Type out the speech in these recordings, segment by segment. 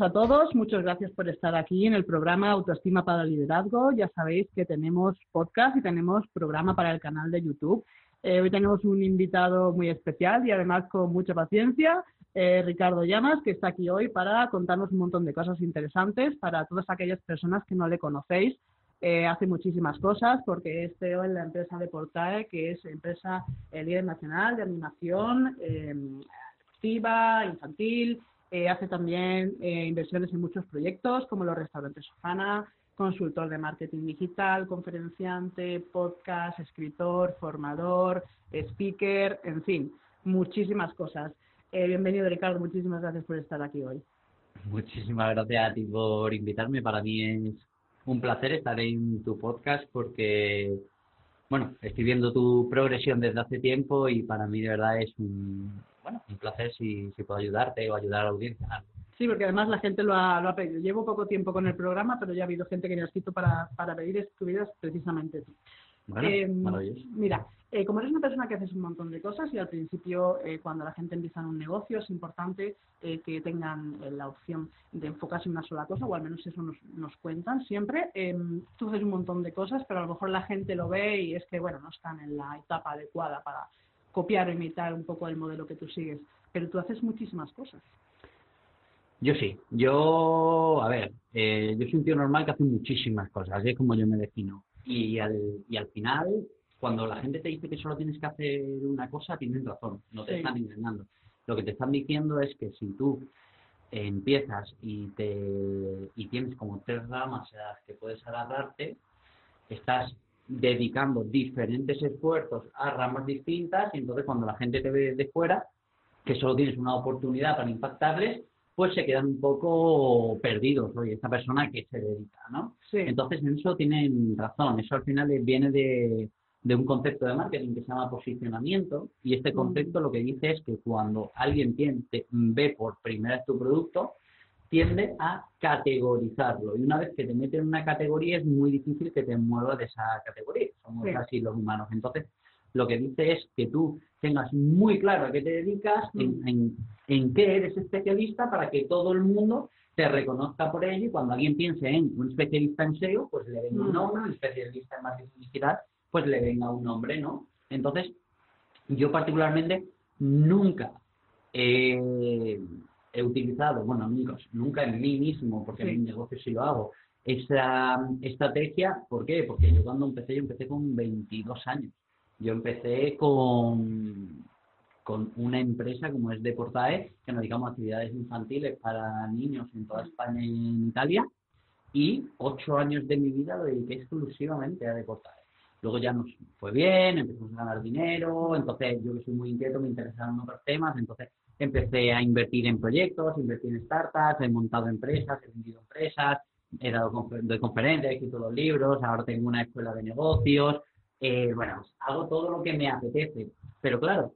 A todos, muchas gracias por estar aquí en el programa Autoestima para Liderazgo. Ya sabéis que tenemos podcast y tenemos programa para el canal de YouTube. Eh, hoy tenemos un invitado muy especial y además con mucha paciencia, eh, Ricardo Llamas, que está aquí hoy para contarnos un montón de cosas interesantes para todas aquellas personas que no le conocéis. Eh, hace muchísimas cosas porque es CEO en la empresa de Portae, que es empresa líder nacional de animación deportiva, infantil, eh, hace también eh, inversiones en muchos proyectos como los restaurantes Sofana, consultor de marketing digital, conferenciante, podcast, escritor, formador, speaker, en fin, muchísimas cosas. Eh, bienvenido Ricardo, muchísimas gracias por estar aquí hoy. Muchísimas gracias a ti por invitarme. Para mí es un placer estar en tu podcast porque, bueno, estoy viendo tu progresión desde hace tiempo y para mí de verdad es un, bueno, un placer si, si puedo ayudarte o ayudar a la audiencia. Sí, porque además la gente lo ha, lo ha pedido. Llevo poco tiempo con el programa, pero ya ha habido gente que me ha escrito para, para pedir estuvieras precisamente tú. Bueno, maravilloso. Mira, eh, como eres una persona que haces un montón de cosas y al principio eh, cuando la gente empieza en un negocio es importante eh, que tengan eh, la opción de enfocarse en una sola cosa o al menos eso nos, nos cuentan siempre. Em, tú haces un montón de cosas pero a lo mejor la gente lo ve y es que bueno no están en la etapa adecuada para copiar o imitar un poco el modelo que tú sigues. Pero tú haces muchísimas cosas. Yo sí. Yo, a ver, eh, yo soy un tío normal que hace muchísimas cosas, así es como yo me defino. Y al, y al final, cuando la gente te dice que solo tienes que hacer una cosa, tienen razón, no te Sí. están engañando. Lo que te están diciendo es que si tú empiezas y, te, y tienes como tres ramas a las que puedes agarrarte, estás dedicando diferentes esfuerzos a ramas distintas y entonces cuando la gente te ve de fuera, que solo tienes una oportunidad para impactarles, pues se quedan un poco perdidos. Oye, esta persona que se dedica, ¿no? Sí. Entonces, en eso tienen razón. Eso al final viene de, de un concepto de marketing que se llama posicionamiento. Y este Mm. concepto lo que dice es que cuando alguien tiene- te- ve por primera vez tu producto, tiende a categorizarlo. Y una vez que te meten en una categoría, es muy difícil que te muevas de esa categoría. Somos Sí. así los humanos. Entonces, lo que dice es que tú tengas muy claro a qué te dedicas, en, Mm. en- en qué eres especialista, para que todo el mundo te reconozca por ello y cuando alguien piense en un especialista en SEO, pues le venga un Mm. nombre, un especialista en marketing digital, pues le venga un nombre, ¿no? Entonces, yo particularmente nunca he utilizado, bueno, nunca, nunca en mí mismo, porque Sí. en mi negocio sí lo hago, esa estrategia, ¿por qué? Porque yo cuando empecé, yo empecé con 22 años. Yo empecé con, con una empresa como es Deportae, que nos dedicamos a actividades infantiles para niños en toda España y en Italia, y ocho años de mi vida lo dediqué exclusivamente a Deportae. Luego ya nos fue bien, empezamos a ganar dinero, entonces yo que soy muy inquieto me interesaron otros temas, entonces empecé a invertir en proyectos, invertir en startups, he montado empresas, he vendido empresas, he dado confer- doy conferencias, he escrito dos libros, ahora tengo una escuela de negocios, eh, bueno, hago todo lo que me apetece, pero claro,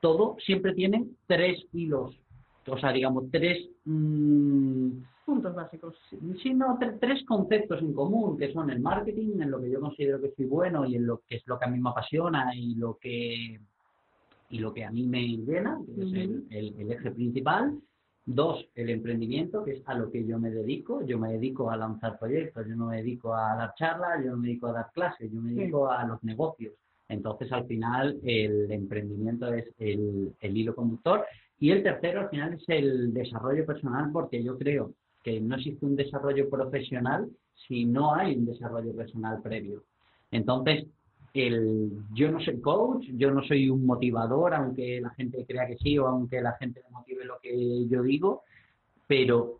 todo siempre tiene tres hilos, o sea, digamos, tres, mm, Puntos básicos. sí, no, tre- tres conceptos en común, que son el marketing, en lo que yo considero que soy bueno y en lo que es lo que a mí me apasiona y lo que, y lo que a mí me llena, que es el, Ujú. el- el eje principal. Dos, el emprendimiento, que es a lo que yo me dedico. Yo me dedico a lanzar proyectos, yo no me dedico a dar charlas, yo no me dedico a dar clases, yo me Sí. dedico a los negocios. Entonces, al final, el emprendimiento es el, el hilo conductor. Y el tercero, al final, es el desarrollo personal, porque yo creo que no existe un desarrollo profesional si no hay un desarrollo personal previo. Entonces, el, yo no soy coach, yo no soy un motivador, aunque la gente crea que sí o aunque la gente motive lo que yo digo, pero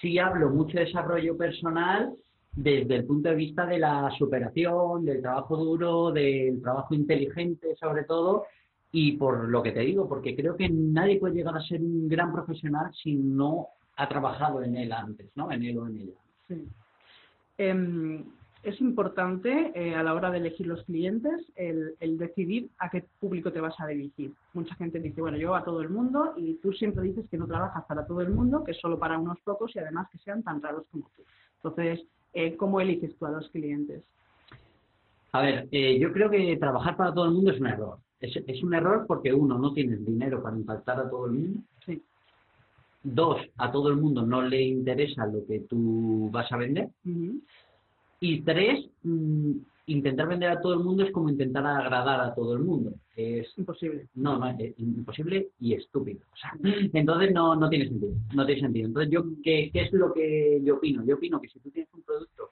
sí hablo mucho de desarrollo personal desde el punto de vista de la superación, del trabajo duro, del trabajo inteligente sobre todo, Y por lo que te digo, porque creo que nadie puede llegar a ser un gran profesional si no ha trabajado en él antes, ¿no? En él o en ella. Sí. Em, es importante eh, a la hora de elegir los clientes el, el, decidir a qué público te vas a dirigir. Mucha gente dice, bueno, yo a todo el mundo y tú siempre dices que no trabajas para todo el mundo, que es solo para unos pocos y además que sean tan raros como tú. Entonces, eh, ¿cómo eliges tú a los clientes? A ver, eh, yo creo que trabajar para todo el mundo es un error. Es, es, un error porque uno, no tienes dinero para impactar a todo el mundo. Sí. Dos, a todo el mundo no le interesa lo que tú vas a vender. Uh -huh. Y tres, mmm, intentar vender a todo el mundo es como intentar agradar a todo el mundo. Es imposible. No, no, es imposible y estúpido. O sea, entonces no, no tiene sentido. No tiene sentido. Entonces, yo, ¿qué, ¿qué es lo que yo opino? Yo opino que si tú tienes un producto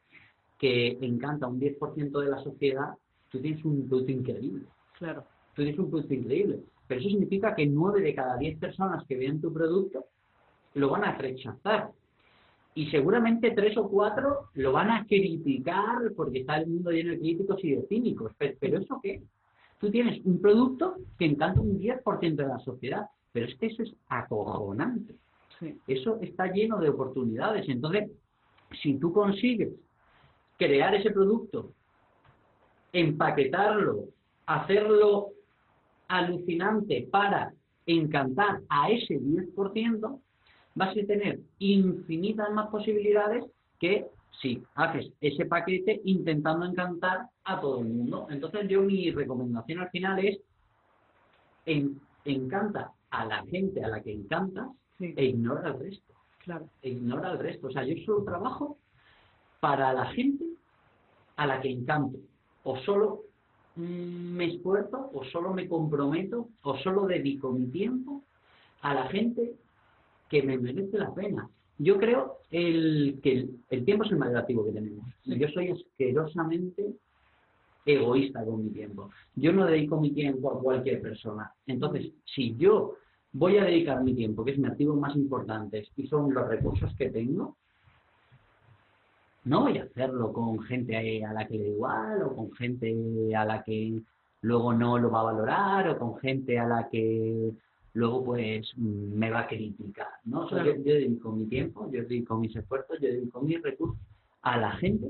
que encanta a un 10% de la sociedad, tú tienes un producto increíble. Claro. Tú tienes un producto increíble. Pero eso significa que 9 de cada 10 personas que vean tu producto lo van a rechazar. Y seguramente tres o cuatro lo van a criticar porque está el mundo lleno de críticos y de cínicos. Pero, pero ¿eso qué? Tú tienes un producto que encanta un 10% de la sociedad. Pero es que eso es acojonante. Sí. Eso está lleno de oportunidades. Entonces, si tú consigues crear ese producto, empaquetarlo, hacerlo alucinante para encantar a ese 10%, vas a tener infinitas más posibilidades que si haces ese paquete intentando encantar a todo el mundo. Entonces yo mi recomendación al final es en, encanta a la gente a la que encantas sí. e ignora al resto. Claro. E ignora al resto. O sea, yo solo trabajo para la gente a la que encanto. O solo me esfuerzo, o solo me comprometo, o solo dedico mi tiempo a la gente que me merece la pena. Yo creo el, que el, el tiempo es el más relativo que tenemos. Sí. Yo soy asquerosamente egoísta con mi tiempo. Yo no dedico mi tiempo a cualquier persona. Entonces, si yo voy a dedicar mi tiempo, que es mi activo más importante, y son los recursos que tengo, no voy a hacerlo con gente a la que le da igual, o con gente a la que luego no lo va a valorar, o con gente a la que luego pues me va a criticar, ¿no? O sea, Claro. yo, yo dedico mi tiempo, yo dedico mis esfuerzos, yo dedico mis recursos a la gente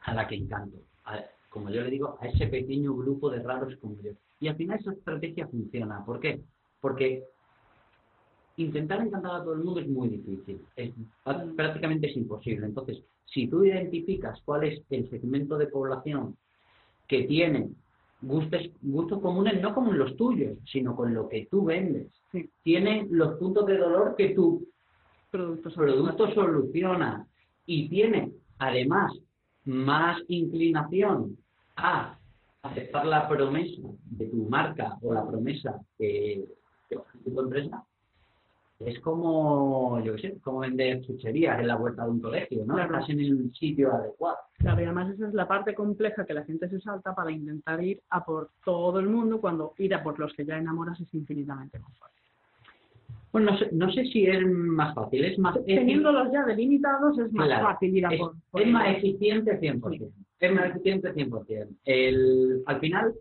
a la que encanto, a- como yo le digo, a ese pequeño grupo de raros como yo. Y al final esa estrategia funciona. ¿Por qué? Porque intentar encantar a todo el mundo es muy difícil, es, prácticamente es imposible. Entonces, si tú identificas cuál es el segmento de población que tiene gustos, gustos comunes, no como los tuyos, sino con lo que tú vendes, Sí. tiene los puntos de dolor que tu Productos producto soluciona y tiene además más inclinación a aceptar la promesa de tu marca o la promesa que, que tu empresa, es como, yo qué sé, como vender chucherías en la puerta de un colegio, ¿no? Claro. Estás en el sitio adecuado. Claro, y además esa es la parte compleja que la gente se salta para intentar ir a por todo el mundo cuando ir a por los que ya enamoras es infinitamente más fácil. Pues no sé, no sé si es más fácil, es más... Teniéndolos ya delimitados es más Claro, fácil ir a es, por, por es más eficiente 100%. Es más eficiente 100%. El, al final,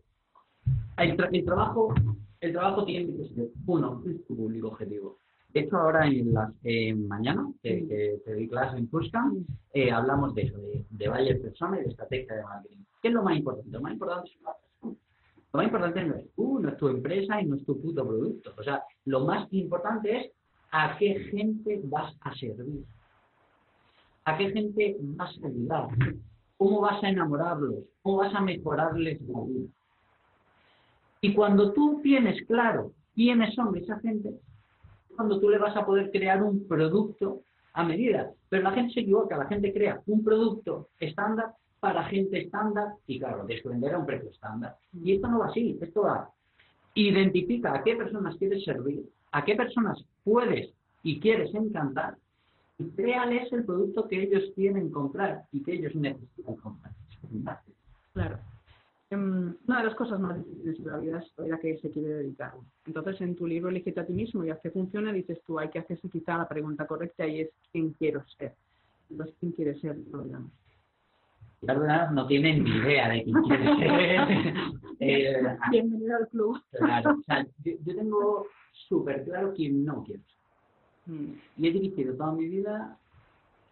el, tra- el trabajo el trabajo tiene que ser, uno, es tu público objetivo. De hecho, ahora en las eh, mañana, que, que te di clase en Fuscan, eh, hablamos de eso, de, de buyer persona y de estrategia de marketing. ¿Qué es lo más importante? Lo más importante es. Lo más importante no es tú, no es tu empresa y no es tu puto producto. O sea, lo más importante es a qué gente vas a servir. ¿A qué gente vas a ayudar? ¿Cómo vas a enamorarlos? ¿Cómo vas a mejorarles la vida? Y cuando tú tienes claro quiénes son esa gente, cuando tú le vas a poder crear un producto a medida. Pero la gente se equivoca, la gente crea un producto estándar para gente estándar y claro, que vender a un precio estándar. Y esto no va así, esto va. Identifica a qué personas quieres servir, a qué personas puedes y quieres encantar y créales el producto que ellos quieren comprar y que ellos necesitan comprar. Claro. Em, una de las cosas más difíciles de la vida es a que se quiere dedicar. Entonces, en tu libro Elige a ti mismo y haz que funcione, dices tú, hay que hacerse quizá la pregunta correcta y es ¿quién quiero ser? Entonces, ¿quién quiere ser? No, digamos. No tiene ni idea de quién quiere ser. Eh, Bienvenido al club. claro, o sea, yo, yo tengo súper claro quién no quiero ser. Mm, Y he dirigido toda mi vida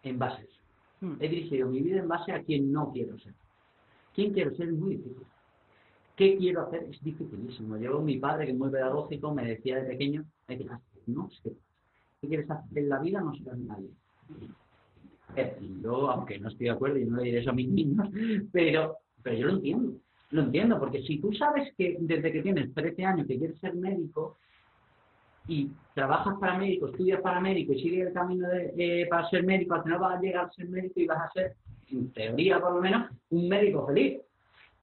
en bases. mm, He dirigido mi vida en base a quién no quiero ser. ¿Quién quiero ser? Es muy difícil. ¿Qué quiero hacer? Es dificilísimo. Yo, mi padre, que es muy pedagógico, me decía de pequeño, me decía, no sé, ¿qué quieres hacer en la vida? No serás nadie. Yo, aunque no estoy de acuerdo y no le diré eso a mis niños, pero, pero yo lo entiendo. Lo entiendo, porque si tú sabes que desde que tienes 13 años que quieres ser médico y trabajas para médico, estudias para médico y sigues el camino de, eh, para ser médico, al final vas a llegar a ser médico y vas a ser, en teoría por lo menos, un médico feliz.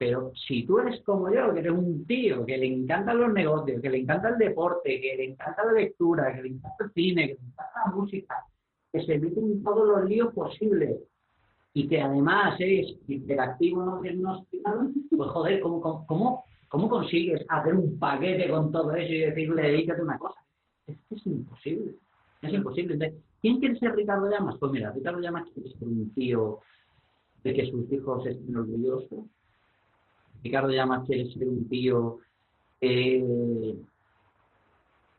Pero si tú eres como yo, que eres un tío que le encantan los negocios, que le encanta el deporte, que le encanta la lectura, que le encanta el cine, que le encanta la música, que se mete en todos los líos posibles y que además es interactivo no diagnosticado, pues joder, ¿cómo, cómo, cómo, consigues hacer un paquete con todo eso y decirle, dedícate una cosa? Es que es imposible, es imposible. Entonces, ¿quién quiere ser Ricardo Llamas? Pues mira, Ricardo Llamas quiere ser un tío de que sus hijos estén orgullosos. Ricardo Llamas quiere ser un tío eh,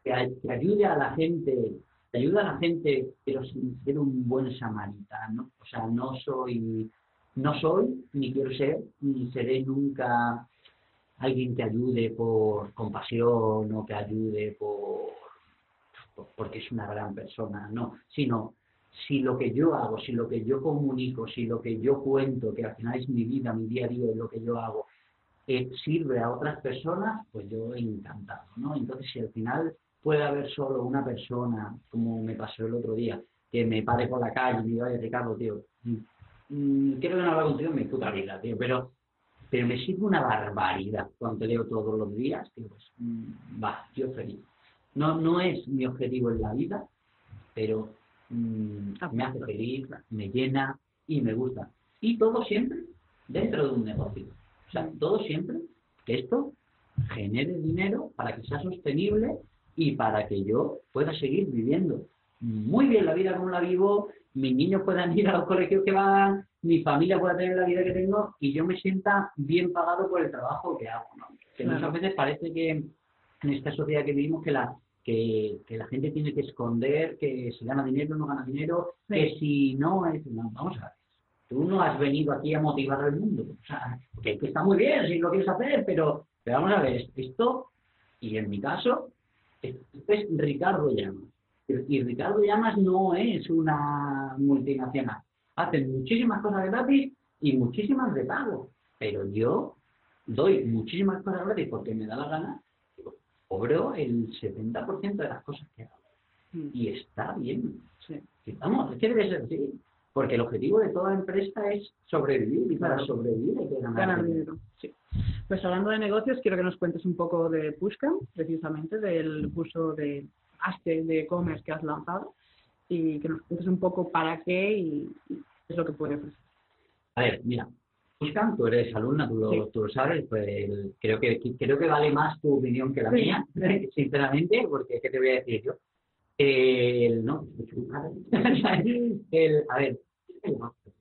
que, ay- que ayude a la gente, que ayuda a la gente, pero sin ser un buen samaritano. O sea, no soy, no soy, ni quiero ser, ni seré nunca alguien que ayude por compasión o que ayude por, por- porque es una gran persona, no, sino si lo que yo hago, si lo que yo comunico, si lo que yo cuento, que al final es mi vida, mi día a día, es lo que yo hago, eh, sirve a otras personas, pues yo encantado, ¿no? Entonces, si al final puede haber solo una persona, como me pasó el otro día, que me pare por la calle y me diga, oye, Ricardo, tío, mm, mm, quiero que no hablar contigo en mi puta vida, tío, pero, pero me sirve una barbaridad cuando te leo todos los días, tío, pues, mm, va, yo feliz. No, no es mi objetivo en la vida, pero mm, me hace feliz, me llena y me gusta. Y todo siempre dentro de un negocio. O sea, todo siempre que esto genere dinero para que sea sostenible y para que yo pueda seguir viviendo muy bien la vida como la vivo, mis niños puedan ir a los colegios que van, mi familia pueda tener la vida que tengo y yo me sienta bien pagado por el trabajo que hago. ¿no? Que Claro. muchas veces parece que en esta sociedad que vivimos que la que, que la gente tiene que esconder que si gana dinero no gana dinero, Sí. que si no es... No, vamos a ver. Tú no has venido aquí a motivar al mundo. O sea, que, que está muy bien si lo quieres hacer, pero, pero vamos a ver, esto, y en mi caso, esto es Ricardo Llamas. Y Ricardo Llamas no es una multinacional. Hacen muchísimas cosas gratis y muchísimas de pago. Pero yo doy muchísimas cosas gratis porque me da la gana. Cobro el 70% de las cosas que hago. mm, Y está bien. sí. Vamos, es que debe ser así. Porque el objetivo de toda empresa es sobrevivir y para sobrevivir hay que ganar, Ganar dinero. dinero. Sí. Pues hablando de negocios, quiero que nos cuentes un poco de Pushcam, precisamente del curso de máster de e-commerce que has lanzado y que nos cuentes un poco para qué y, y qué es lo que puede ofrecer. A ver, mira, Buscan, tú eres alumna, tú lo, Sí. tú lo sabes, pues creo que creo que vale más tu opinión que la Sí. mía, sinceramente, porque ¿qué te voy a decir yo? El, no, el, a ver, el máster.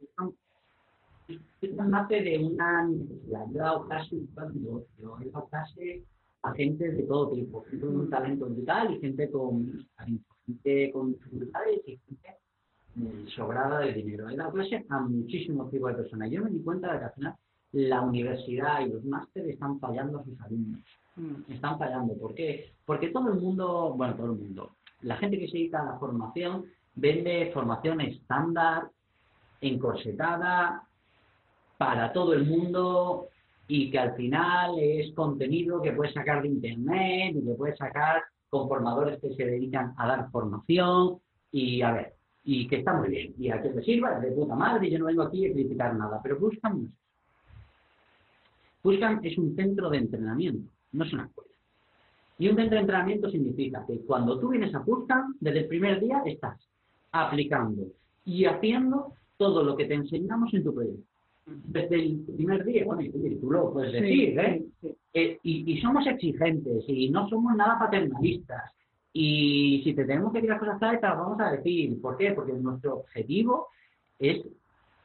Buscan nace de una necesidad. Yo he dado clase, yo, yo he dado clase a gente de todo tipo, gente con un talento brutal y gente con talento, gente con dificultades y gente mm, sobrada de dinero. He dado clase a muchísimos tipos de personas. Yo me di cuenta de que al final la universidad y los másteres están fallando a sus alumnos. Mm, Están fallando. ¿Por qué? Porque todo el mundo, bueno, todo el mundo, la gente que se dedica a la formación vende formación estándar, encorsetada, para todo el mundo y que al final es contenido que puedes sacar de internet y que puedes sacar con formadores que se dedican a dar formación y a ver, y que está muy bien y a que te sirva de puta madre yo no vengo aquí a criticar nada, pero Buscan. Buscan es un centro de entrenamiento, no es una escuela. Y un centro de entrenamiento significa que cuando tú vienes a Buscan, desde el primer día estás aplicando y haciendo todo lo que te enseñamos en tu proyecto. Desde el primer día, bueno, y tú lo puedes decir, ¿eh? sí. Eh, y, y somos exigentes y no somos nada paternalistas. Y si te tenemos que decir las cosas claras, te las vamos a decir. ¿Por qué? Porque nuestro objetivo es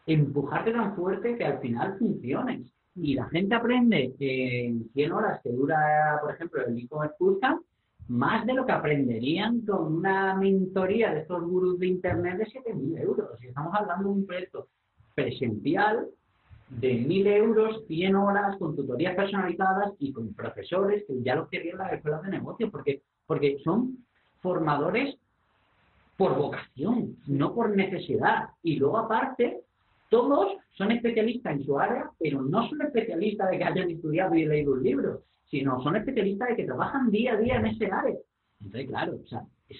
empujarte tan fuerte que al final funciones. Y la gente aprende en 100 horas que dura, por ejemplo, el e-commerce Bootcamp, más de lo que aprenderían con una mentoría de estos gurús de Internet de 7.000 euros. Y estamos hablando de un proyecto presencial de 1.000 euros, 100 horas, con tutorías personalizadas y con profesores que ya lo querían las escuelas de negocio, porque, porque son formadores por vocación, no por necesidad. Y luego aparte, todos son especialistas en su área, pero no son especialistas de que hayan estudiado y leído un libro, sino son especialistas de que trabajan día a día en ese área. Entonces, claro, o sea, es,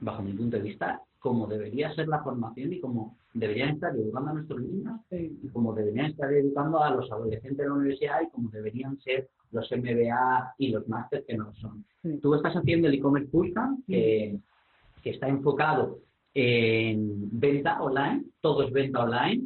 bajo mi punto de vista, como debería ser la formación y como deberían estar educando a nuestros niños y como deberían estar educando a los adolescentes de la universidad y como deberían ser los MBA y los másteres que no son. Tú estás haciendo el e-commerce Bootcamp, que, que está enfocado en venta online, todo es venta online,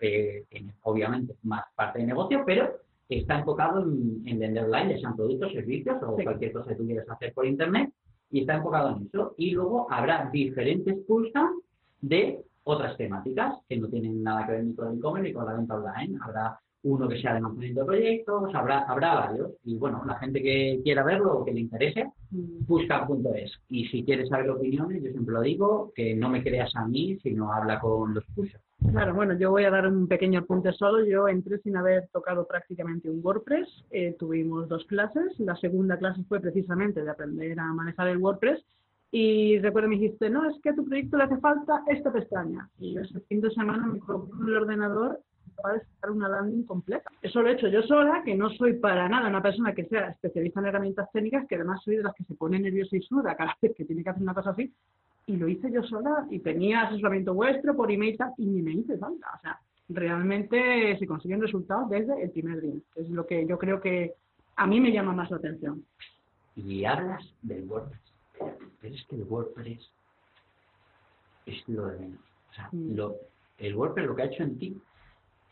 eh, obviamente más parte de negocio, pero está enfocado en, vender online, ya sean productos, servicios o cualquier cosa que tú quieras hacer por internet, y está enfocado en eso. Y luego habrá diferentes cursos de otras temáticas que no tienen nada que ver ni con el e-commerce ni con la venta online. Habrá uno que sea de mantenimiento de proyectos, habrá, habrá varios. Y bueno, la gente que quiera verlo o que le interese, mm. busca.es. Y si quieres saber opiniones, yo siempre lo digo, que no me creas a mí, sino habla con los pushers. Claro, bueno, yo voy a dar un pequeño apunte solo. Yo entré sin haber tocado prácticamente un WordPress. Eh, tuvimos dos clases. La segunda clase fue precisamente de aprender a manejar el WordPress. Y recuerdo me dijiste, no, es que a tu proyecto le hace falta esta pestaña. Y ese fin de semana me compré el ordenador para descargar una landing completa. Eso lo he hecho yo sola, que no soy para nada una persona que sea especialista en herramientas técnicas, que además soy de las que se pone nerviosa y suda cada vez que tiene que hacer una cosa así. Y lo hice yo sola y tenía asesoramiento vuestro por email y ni me hice falta. O sea, realmente se consiguen resultados desde el primer día. Es lo que yo creo que a mí me llama más la atención. Y hablas del WordPress. Pero es que el WordPress es lo de menos. O sea, mm. lo, el WordPress lo que ha hecho en ti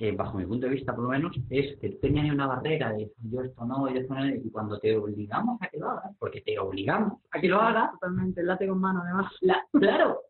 eh, bajo mi punto de vista por lo menos, es que tenía ni una barrera de yo esto no, yo esto no, y cuando te obligamos a que lo hagas, porque te obligamos a que lo hagas, totalmente, late con mano además. La, claro,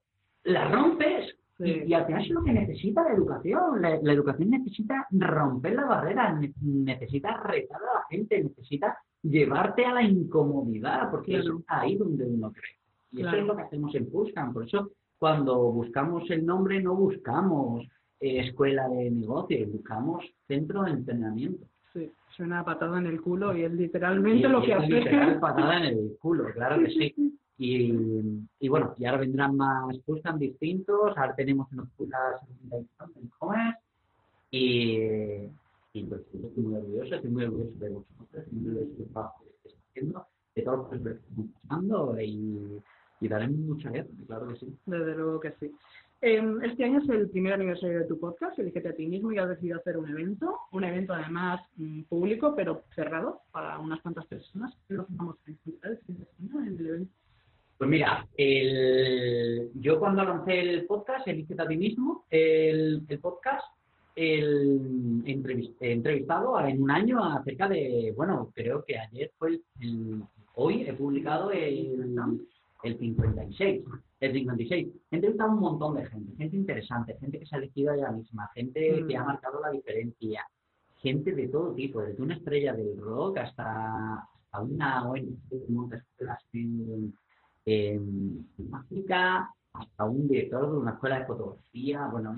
la rompes. Y, al final es lo que necesita la educación. La, educación necesita romper la barrera, necesita retar a la gente, necesita llevarte a la incomodidad, porque es ahí donde uno cree. Y eso es lo que hacemos en Buscan. Por eso, cuando buscamos el nombre, no buscamos escuela de negocio, buscamos centro de entrenamiento. Sí, suena patada en el culo y es literalmente lo que hace. Literal patada en el culo, claro que sí. Y, y bueno, y ahora vendrán más tan distintos, ahora tenemos en las e-commerce y, y pues, estoy muy orgulloso, estoy muy orgulloso de vosotros, estoy muy orgulloso del trabajo que estáis haciendo, de todo lo que estamos pasando y, y daremos mucha guerra, claro que sí. Desde luego que sí. Em, este año es el primer aniversario de tu podcast, Elige a ti mismo, y has decidido hacer un evento, un evento además mm, público, pero cerrado para unas cuantas personas. vamos a en el? Pues mira, yo cuando lancé el podcast, Elige a ti mismo, el, podcast, el he entrevistado en un año acerca de, bueno, creo que ayer fue el, hoy he publicado el, el 56 el 56. He entrevistado a un montón de gente, gente interesante, gente que se ha elegido a ella misma, gente que ha mm. marcado la diferencia, gente de todo tipo, desde una estrella del rock hasta, una ONG que monta escuelas en, en, África, hasta un director de una escuela de fotografía, bueno,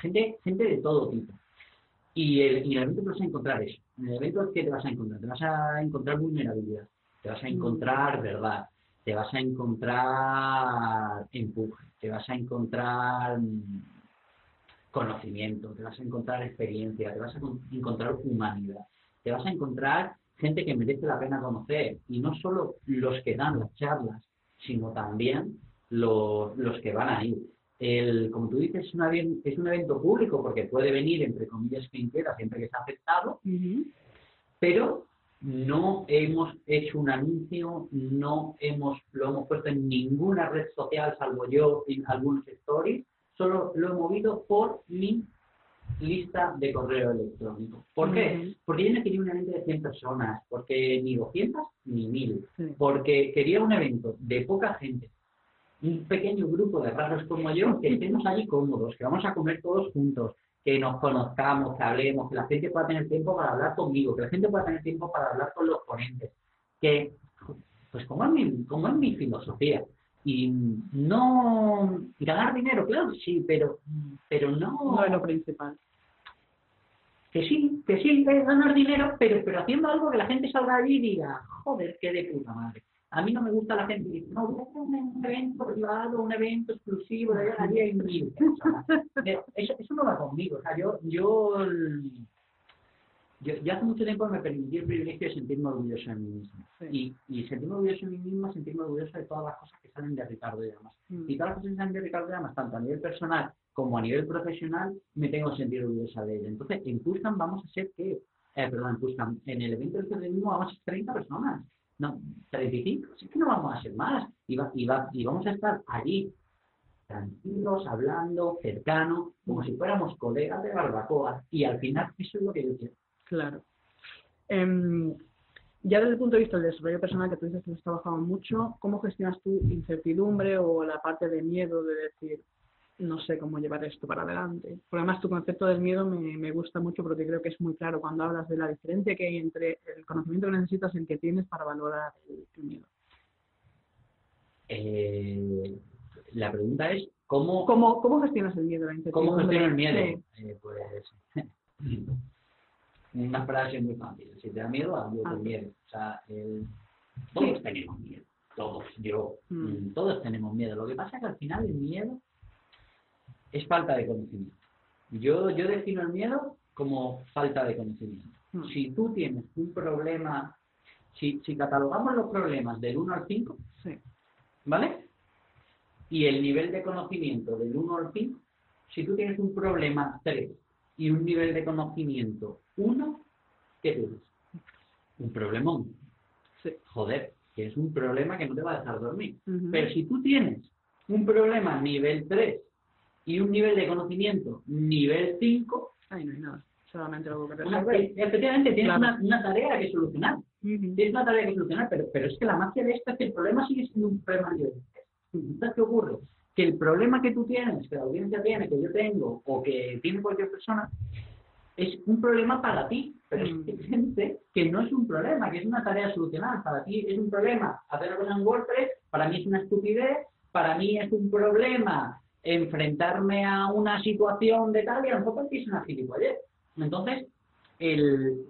gente, gente de todo tipo. Y, el, y en el evento te vas a encontrar eso. En el evento, ¿qué te vas a encontrar? Te vas a encontrar vulnerabilidad, te vas a mm. encontrar verdad, te vas a encontrar empuje, te vas a encontrar mm, conocimiento, te vas a encontrar experiencia, te vas a encontrar humanidad, te vas a encontrar gente que merece la pena conocer y no solo los que dan las charlas, sino también los, que van a ir. El, como tú dices, es, es un evento público porque puede venir, entre comillas, quien quiera, siempre que está aceptado, pero no hemos hecho un anuncio, no hemos, lo hemos puesto en ninguna red social, salvo yo en algunos stories, solo lo he movido por mi lista de correo electrónico. ¿Por qué? Porque yo no quería un evento de 100 personas, porque ni 200 ni 1000, porque quería un evento de poca gente, un pequeño grupo de raros como yo, que estemos allí cómodos, que vamos a comer todos juntos, que nos conozcamos, que hablemos, que la gente pueda tener tiempo para hablar conmigo, que la gente pueda tener tiempo para hablar con los ponentes, que, pues como es mi, como es mi filosofía, y no ganar dinero, claro sí, pero, pero no... No es lo principal. Que sí, que sí, es ganar dinero, pero, pero haciendo algo que la gente salga allí y diga, joder, qué de puta madre. A mí no me gusta la gente que dice, no, voy a hacer un evento privado, un evento exclusivo, de allá en mil. Eso, eso no va conmigo. O sea, yo, yo, yo, hace mucho tiempo me permití el privilegio de sentirme orgulloso de mí mismo. Y, y sentirme orgulloso de mí mismo, sentirme orgulloso de todas las cosas que salen de Ricardo y demás. Mm. Y todas las cosas que salen de Ricardo y demás, tanto a nivel personal como a nivel profesional, me tengo que sentir orgullosa de ella. Entonces, en Puscan vamos a ser que, eh, perdón, en Puscan, en el evento del feminismo vamos a ser 30 personas. No, 35, es que no vamos a ser más. Y vamos a estar allí, tranquilos, hablando, cercanos, como si fuéramos colegas de barbacoa. Y al final, eso es lo que yo quiero. Claro. Em, ya desde el punto de vista del desarrollo personal, que tú dices que has trabajado mucho, ¿cómo gestionas tu incertidumbre o la parte de miedo de decir, no sé cómo llevar esto para adelante. Porque además tu concepto del miedo me, me, gusta mucho porque creo que es muy claro cuando hablas de la diferencia que hay entre el conocimiento que necesitas y el que tienes para valorar el, miedo. Eh, la pregunta es, ¿cómo, ¿Cómo, cómo gestionas el miedo? ¿Cómo gestionas el miedo? Eh, pues una frase muy fácil. Si te da miedo, hazlo con ah. miedo. O sea, el, todos tenemos miedo. Todos, yo, mm. todos tenemos miedo. Lo que pasa es que al final el miedo es falta de conocimiento. Yo, yo defino el miedo como falta de conocimiento. Hmm. Si tú tienes un problema, si, si catalogamos los problemas del 1 al 5, ¿vale? Y el nivel de conocimiento del 1 al 5, si tú tienes un problema 3 y un nivel de conocimiento 1, ¿qué tienes? Un problemón. Joder, que es un problema que no te va a dejar dormir. Pero si tú tienes un problema nivel 3 y un nivel de conocimiento nivel 5, ahí no hay nada. Solamente lo que Efectivamente, tienes una, tarea que solucionar. Tienes una tarea que solucionar, pero, pero es que la magia de esto es que el problema sigue siendo un problema 3. Entonces, ¿qué ocurre? Que el problema que tú tienes, que la audiencia tiene, que yo tengo, o que tiene cualquier persona, es un problema para ti, pero es evidente que no es un problema, que es una tarea a solucionar. Para ti es un problema hacer cosa en WordPress, para mí es una estupidez, para mí es un problema enfrentarme a una situación de tal y a lo mejor es una gilipollez. Entonces, el,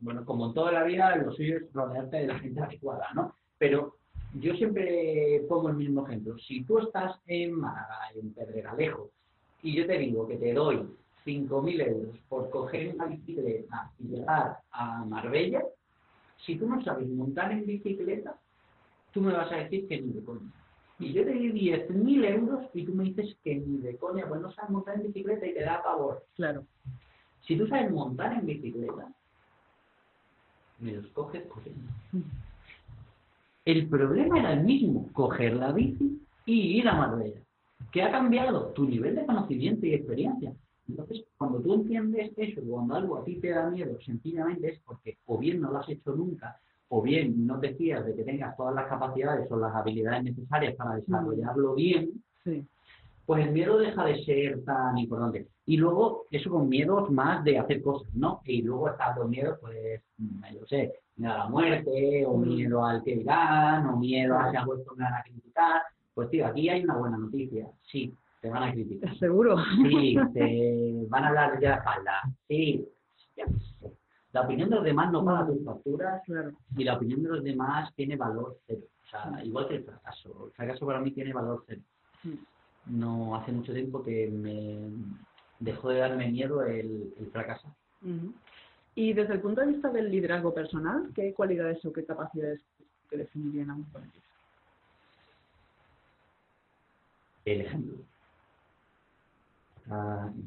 bueno, como toda la vida, lo suyo es rodearte de la gente adecuada, ¿no? Pero yo siempre pongo el mismo ejemplo. Si tú estás en Málaga, en Pedregalejo, y yo te digo que te doy 5.000 euros por coger una bicicleta y llegar a Marbella, si tú no sabes montar en bicicleta, tú me vas a decir que ni de coña. Y yo te di 10.000 euros y tú me dices que ni de coña, pues no sabes montar en bicicleta y te da pavor. Claro. Si tú sabes montar en bicicleta, me los coges corriendo. El problema era el mismo, coger la bici y ir a Marbella. ¿Qué ha cambiado? Tu nivel de conocimiento y experiencia. Entonces, cuando tú entiendes eso, cuando algo a ti te da miedo, sencillamente es porque o bien no lo has hecho nunca, o bien no te fías de que tengas todas las capacidades o las habilidades necesarias para desarrollarlo bien, pues el miedo deja de ser tan importante. Y luego, eso con miedos más de hacer cosas, ¿no? Y luego están los miedos, pues, no sé, miedo a la muerte, o miedo al que dirán, o miedo a que a vuestro me van a criticar. Pues, tío, aquí hay una buena noticia. Sí, te van a criticar. ¿Seguro? Sí, te van a hablar de la espalda. Sí, ya sé la opinión de los demás no paga tus facturas y la opinión de los demás tiene valor cero. O sea, igual que el fracaso. El fracaso para mí tiene valor cero. No hace mucho tiempo que me dejó de darme miedo el, el fracaso. Y desde el punto de vista del liderazgo personal, ¿qué cualidades o qué capacidades te definirían a un político? El ejemplo.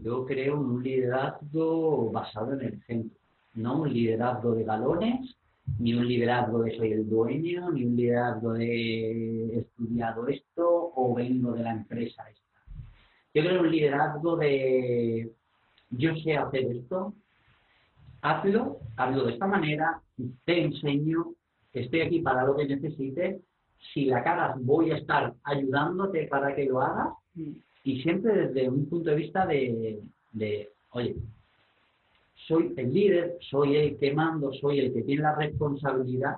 yo creo en un liderazgo basado en el ejemplo no un liderazgo de galones, ni un liderazgo de soy el dueño, ni un liderazgo de he estudiado esto o vengo de la empresa esta. Yo creo un liderazgo de yo sé hacer esto, hazlo, hazlo de esta manera, te enseño, estoy aquí para lo que necesites, si la cagas voy a estar ayudándote para que lo hagas mm. y siempre desde un punto de vista de oye, soy el líder, soy el que mando, soy el que tiene la responsabilidad,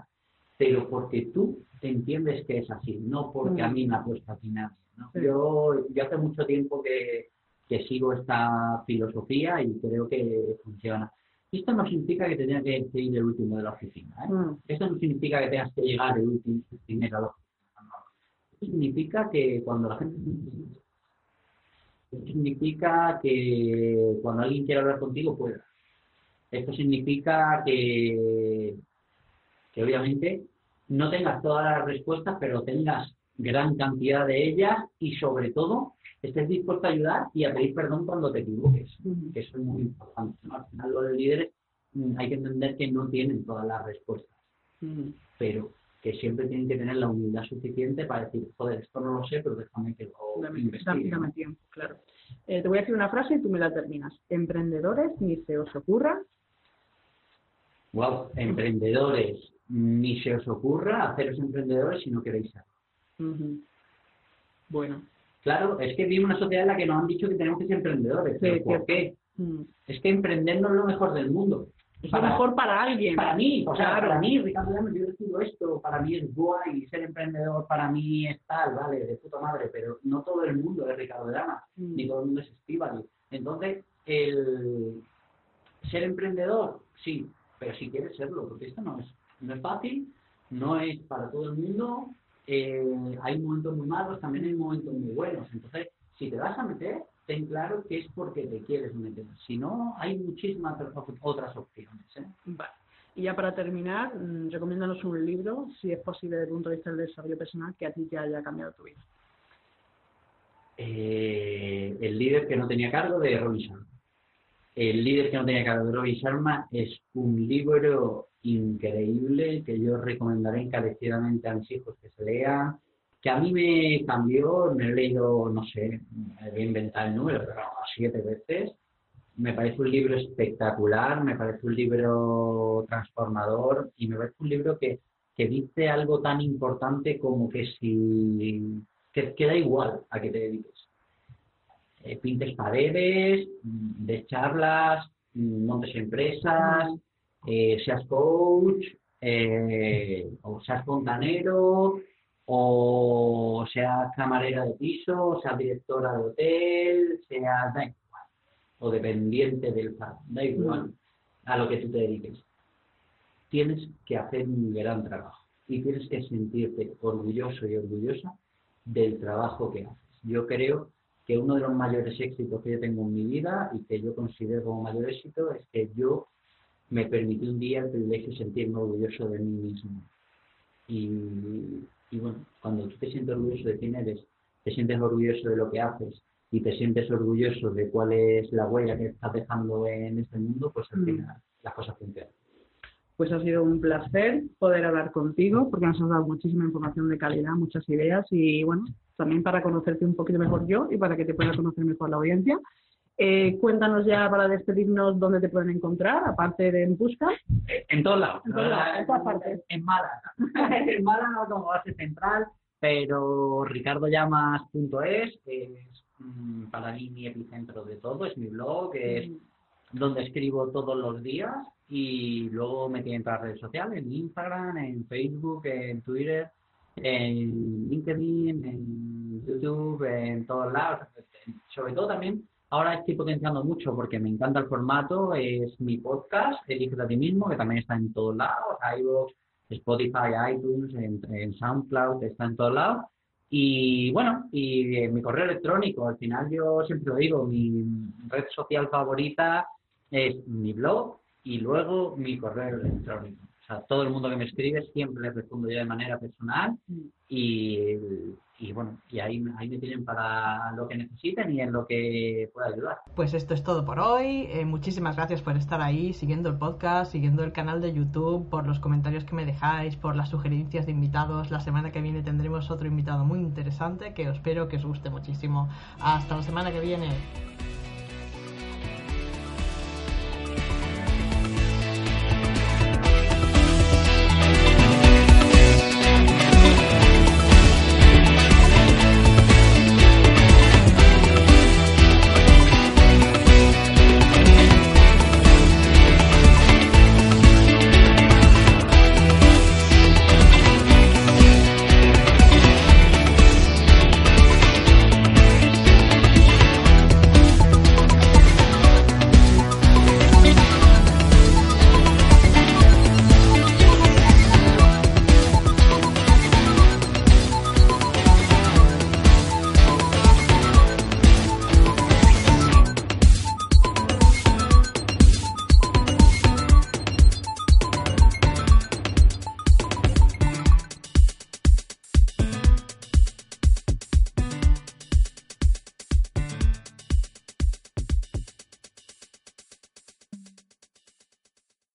pero porque tú entiendes que es así, no porque a mm. mí me ha puesto a nadie. ¿no? Yo, yo hace mucho tiempo que, que sigo esta filosofía y creo que funciona. Esto no significa que tengas que ir el último de la oficina. ¿eh? Mm. Esto no significa que tengas que llegar el último primero a la oficina. Esto significa que cuando la gente esto significa que cuando alguien quiere hablar contigo pueda. Esto significa que, que obviamente no tengas todas las respuestas, pero tengas gran cantidad de ellas y sobre todo estés dispuesto a ayudar y a pedir perdón cuando te equivoques, que eso es muy importante. Al final los líderes mm, hay que entender que no tienen todas las respuestas, pero que siempre tienen que tener la humildad suficiente para decir, joder, esto no lo sé, pero déjame que lo investigue. Dame tiempo, claro. Eh, te voy a decir una frase y tú me la terminas. Emprendedores, ni se os ocurra. Wow, emprendedores, ni se os ocurra haceros emprendedores si no queréis serlo. Bueno, Claro, es que vivimos una sociedad en la que nos han dicho que tenemos que ser emprendedores. ¿Por qué? Mm. Es que emprender no es lo mejor del mundo. Es mejor para alguien. Para mí, o sea, para mí, Ricardo yo decido esto, para mí es guay, ser emprendedor para mí es tal, vale, de puta madre, pero no todo el mundo es Ricardo Dama, mm. ni todo el mundo es Estivali. Entonces, el ser emprendedor, sí, pero si quieres serlo, porque esto no es, no es fácil, no es para todo el mundo, eh, hay momentos muy malos, también hay momentos muy buenos. Entonces, si te vas a meter, ten claro que es porque te quieres meter. Si no, hay muchísimas otras opciones. ¿eh? Vale. Y ya para terminar, mm, recomiéndanos un libro, si es posible desde el punto de vista del desarrollo personal, que a ti te haya cambiado tu vida. Eh, el líder que no tenía cargo de Robin Sharma. El líder que no tenía cargo de Robin Sharma es un libro increíble que yo recomendaré encarecidamente a mis hijos que se lean, que a mí me cambió, me he leído, no sé, voy a inventar el número, pero siete veces. Me parece un libro espectacular, me parece un libro transformador y me parece un libro que, que dice algo tan importante como que si que, queda igual a que te dediques. Eh, pintes paredes, de charlas, montes empresas, eh, seas coach, eh, o seas fontanero, o seas camarera de piso, o seas directora de hotel, seas, da igual, o dependiente del paro, da igual a lo que tú te dediques. Tienes que hacer un gran trabajo y tienes que sentirte orgulloso y orgullosa del trabajo que haces. Yo creo que uno de los mayores éxitos que yo tengo en mi vida y que yo considero como mayor éxito es que yo me permitió un día el privilegio de sentirme orgulloso de mí mismo. Y, bueno, cuando tú te sientes orgulloso de quién eres, te sientes orgulloso de lo que haces y te sientes orgulloso de cuál es la huella que estás dejando en este mundo, pues al mm. final las cosas funcionan. Pues ha sido un placer poder hablar contigo porque nos has dado muchísima información de calidad, muchas ideas y bueno, también para conocerte un poquito mejor yo y para que te pueda conocer mejor la audiencia. Eh, cuéntanos ya para despedirnos dónde te pueden encontrar, aparte de en Busca. En todos lados. En todos lados, en todas partes. En Málaga. en Málaga como base central, pero ricardollamas.es es mm, para mí mi epicentro de todo, es mi blog, es mm. donde escribo todos los días y luego me tienen todas las redes sociales, en Instagram, en Facebook, en Twitter, en LinkedIn, en YouTube, en todos lados. Sobre todo también Ahora estoy potenciando mucho porque me encanta el formato, es mi podcast, Elige a ti mismo, que también está en todos lados, iVoox, Spotify, iTunes, en, SoundCloud, está en todos lados. Y bueno, y eh, mi correo electrónico, al final yo siempre lo digo, mi red social favorita es mi blog y luego mi correo electrónico. Sea, todo el mundo que me escribe siempre le respondo yo de manera personal y y bueno, y ahí, ahí me tienen para lo que necesiten y en lo que pueda ayudar. Pues esto es todo por hoy. Eh, muchísimas gracias por estar ahí, siguiendo el podcast, siguiendo el canal de YouTube, por los comentarios que me dejáis, por las sugerencias de invitados. La semana que viene tendremos otro invitado muy interesante que espero que os guste muchísimo. Hasta la semana que viene.